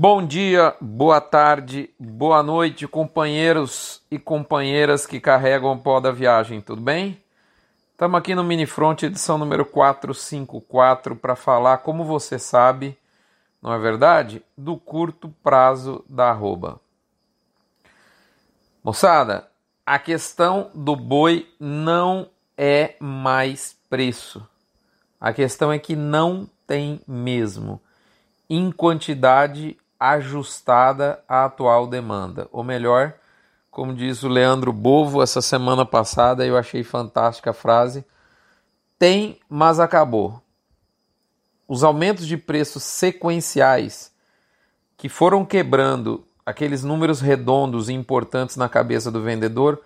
Bom dia, boa tarde, boa noite, companheiros e companheiras que carregam o pó da viagem, tudo bem? Estamos aqui no Minifront, edição número 454, para falar, como você sabe, não é verdade? Do curto prazo da arroba. Moçada, a questão do boi não é mais preço. A questão é que não tem mesmo, em quantidade ajustada à atual demanda. Ou melhor, como diz o Leandro Bovo essa semana passada, eu achei fantástica a frase: tem, mas acabou. Os aumentos de preços sequenciais que foram quebrando aqueles números redondos e importantes na cabeça do vendedor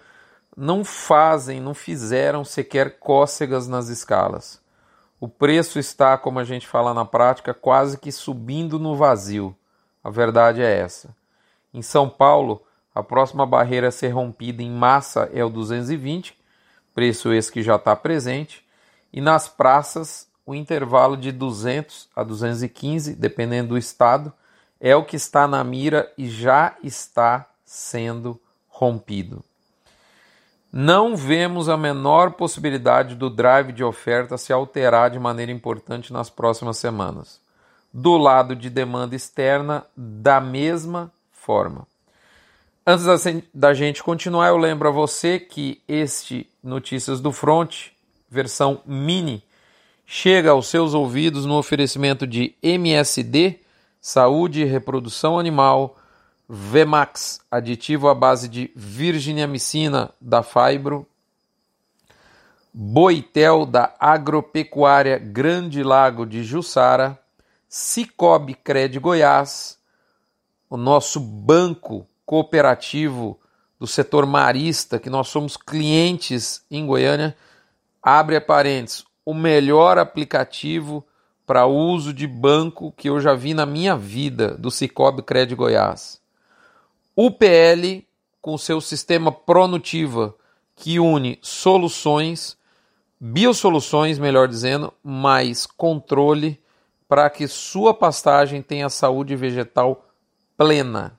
não fazem, não fizeram sequer cócegas nas escalas. O preço está, como a gente fala na prática, quase que subindo no vazio. A verdade é essa. Em São Paulo, a próxima barreira a ser rompida em massa é o 220, preço esse que já está presente, e nas praças o intervalo de 200 a 215, dependendo do estado, é o que está na mira e já está sendo rompido. Não vemos a menor possibilidade do drive de oferta se alterar de maneira importante nas próximas semanas do lado de demanda externa da mesma forma. Antes da gente continuar, eu lembro a você que este Notícias do Front, versão mini, chega aos seus ouvidos no oferecimento de MSD, Saúde e Reprodução Animal, Vemax, aditivo à base de virginiamicina da Fibro, Boitel da Agropecuária Grande Lago de Jussara, Cicobi Cred Goiás, o nosso banco cooperativo do setor marista, que nós somos clientes em Goiânia, abre parênteses, o melhor aplicativo para uso de banco que eu já vi na minha vida do Cicobi Cred Goiás. UPL com seu sistema Pronutiva, que une soluções, biosoluções, melhor dizendo, mais controle para que sua pastagem tenha saúde vegetal plena.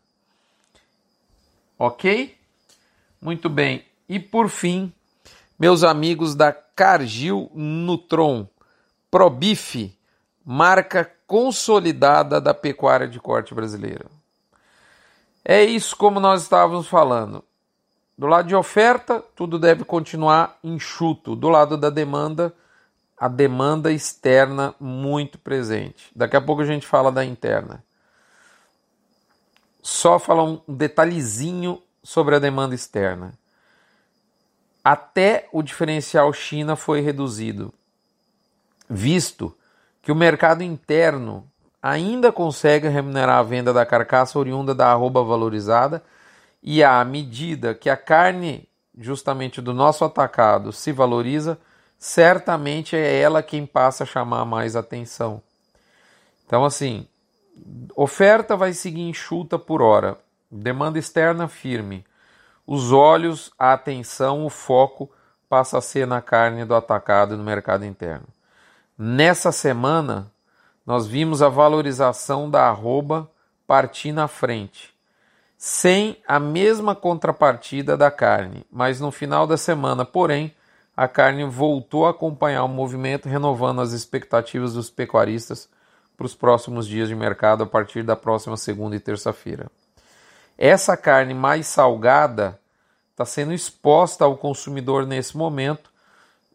Ok? Muito bem. E por fim, meus amigos da Cargill Nutron, Probife, marca consolidada da pecuária de corte brasileira. É isso como nós estávamos falando. Do lado de oferta, tudo deve continuar enxuto. Do lado da demanda, a demanda externa muito presente. Daqui a pouco a gente fala da interna. Só falar um detalhezinho sobre a demanda externa. Até o diferencial China foi reduzido, visto que o mercado interno ainda consegue remunerar a venda da carcaça oriunda da arroba valorizada e à medida que a carne justamente do nosso atacado se valoriza, certamente é ela quem passa a chamar mais atenção. Então, assim, oferta vai seguir enxuta por hora, demanda externa firme. Os olhos, a atenção, o foco passa a ser na carne do atacado e no mercado interno. Nessa semana, nós vimos a valorização da arroba partir na frente, sem a mesma contrapartida da carne, mas no final da semana, porém, a carne voltou a acompanhar o movimento, renovando as expectativas dos pecuaristas para os próximos dias de mercado a partir da próxima segunda e terça-feira. Essa carne mais salgada está sendo exposta ao consumidor nesse momento,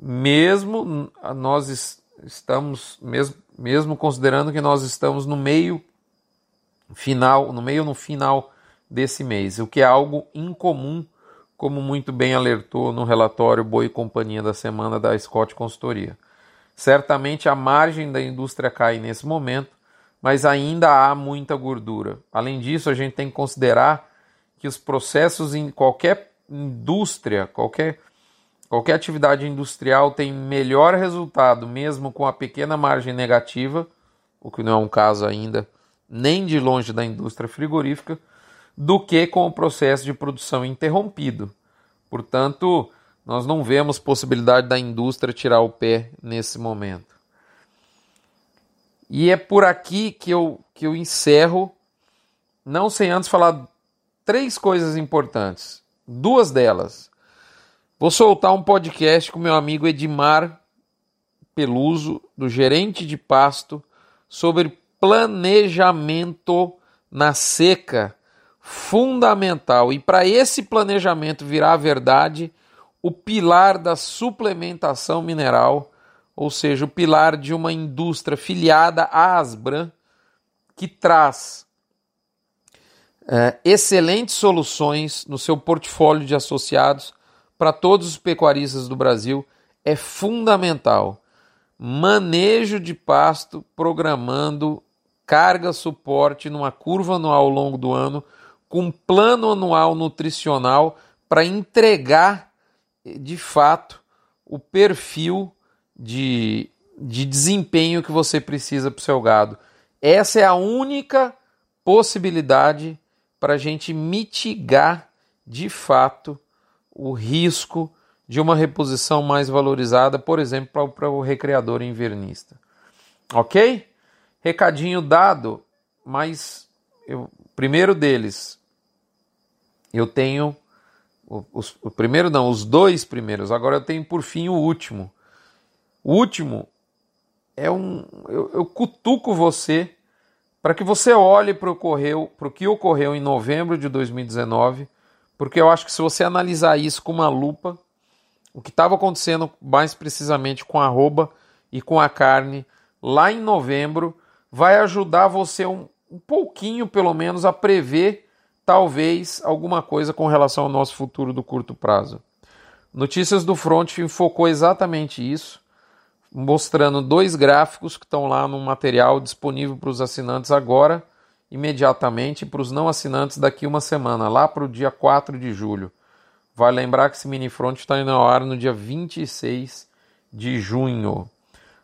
mesmo nós estamos mesmo, mesmo considerando que nós estamos no meio final, no meio no final desse mês, o que é algo incomum como muito bem alertou no relatório Boi e Companhia da semana da Scott Consultoria. Certamente a margem da indústria cai nesse momento, mas ainda há muita gordura. Além disso, a gente tem que considerar que os processos em qualquer indústria, qualquer, qualquer atividade industrial tem melhor resultado, mesmo com a pequena margem negativa, o que não é um caso ainda nem de longe da indústria frigorífica, do que com o processo de produção interrompido. Portanto, nós não vemos possibilidade da indústria tirar o pé nesse momento. E é por aqui que eu, que eu encerro não sem antes falar três coisas importantes. Duas delas. Vou soltar um podcast com meu amigo Edmar Peluso, do gerente de pasto, sobre planejamento na seca fundamental. E para esse planejamento virar verdade, o pilar da suplementação mineral, ou seja, o pilar de uma indústria filiada à Asbran, que traz é, excelentes soluções no seu portfólio de associados para todos os pecuaristas do Brasil, é fundamental. Manejo de pasto programando carga suporte numa curva anual ao longo do ano com plano anual nutricional para entregar de fato o perfil de, de desempenho que você precisa para o seu gado. Essa é a única possibilidade para a gente mitigar de fato o risco de uma reposição mais valorizada, por exemplo, para o recreador invernista. Ok? Recadinho dado, mas primeiro deles, eu tenho os, o primeiro não, os dois primeiros. Agora eu tenho por fim o último. O último é um. Eu, eu cutuco você para que você olhe para o que ocorreu em novembro de 2019, porque eu acho que se você analisar isso com uma lupa, o que estava acontecendo mais precisamente com a arroba e com a carne lá em novembro, vai ajudar você um, um pouquinho, pelo menos, a prever talvez alguma coisa com relação ao nosso futuro do curto prazo. Notícias do Front focou exatamente isso, mostrando dois gráficos que estão lá no material disponível para os assinantes agora, imediatamente, e para os não assinantes daqui uma semana, lá para o dia 4 de julho. Vale lembrar que esse mini front está indo ao ar no dia 26 de junho.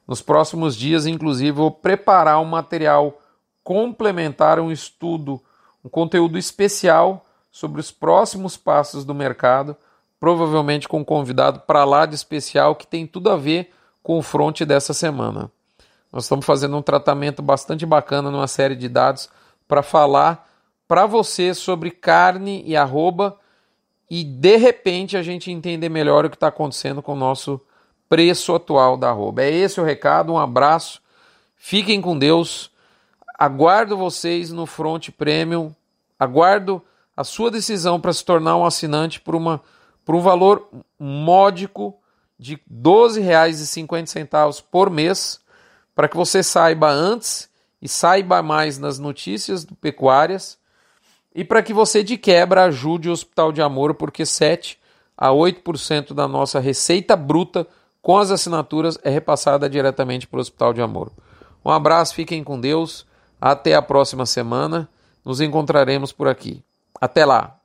Nos próximos dias, inclusive, vou preparar um material complementar, um estudo um conteúdo especial sobre os próximos passos do mercado, provavelmente com um convidado para lá de especial que tem tudo a ver com o front dessa semana. Nós estamos fazendo um tratamento bastante bacana numa série de dados para falar para você sobre carne e arroba e de repente a gente entender melhor o que está acontecendo com o nosso preço atual da arroba. É esse o recado, um abraço, fiquem com Deus Aguardo vocês no Front Premium. Aguardo a sua decisão para se tornar um assinante por, uma, por um valor módico de R$ 12,50 por mês, para que você saiba antes e saiba mais nas notícias do pecuárias e para que você de quebra ajude o Hospital de Amor, porque 7 a 8% da nossa receita bruta com as assinaturas é repassada diretamente para o Hospital de Amor. Um abraço, fiquem com Deus. Até a próxima semana. Nos encontraremos por aqui. Até lá!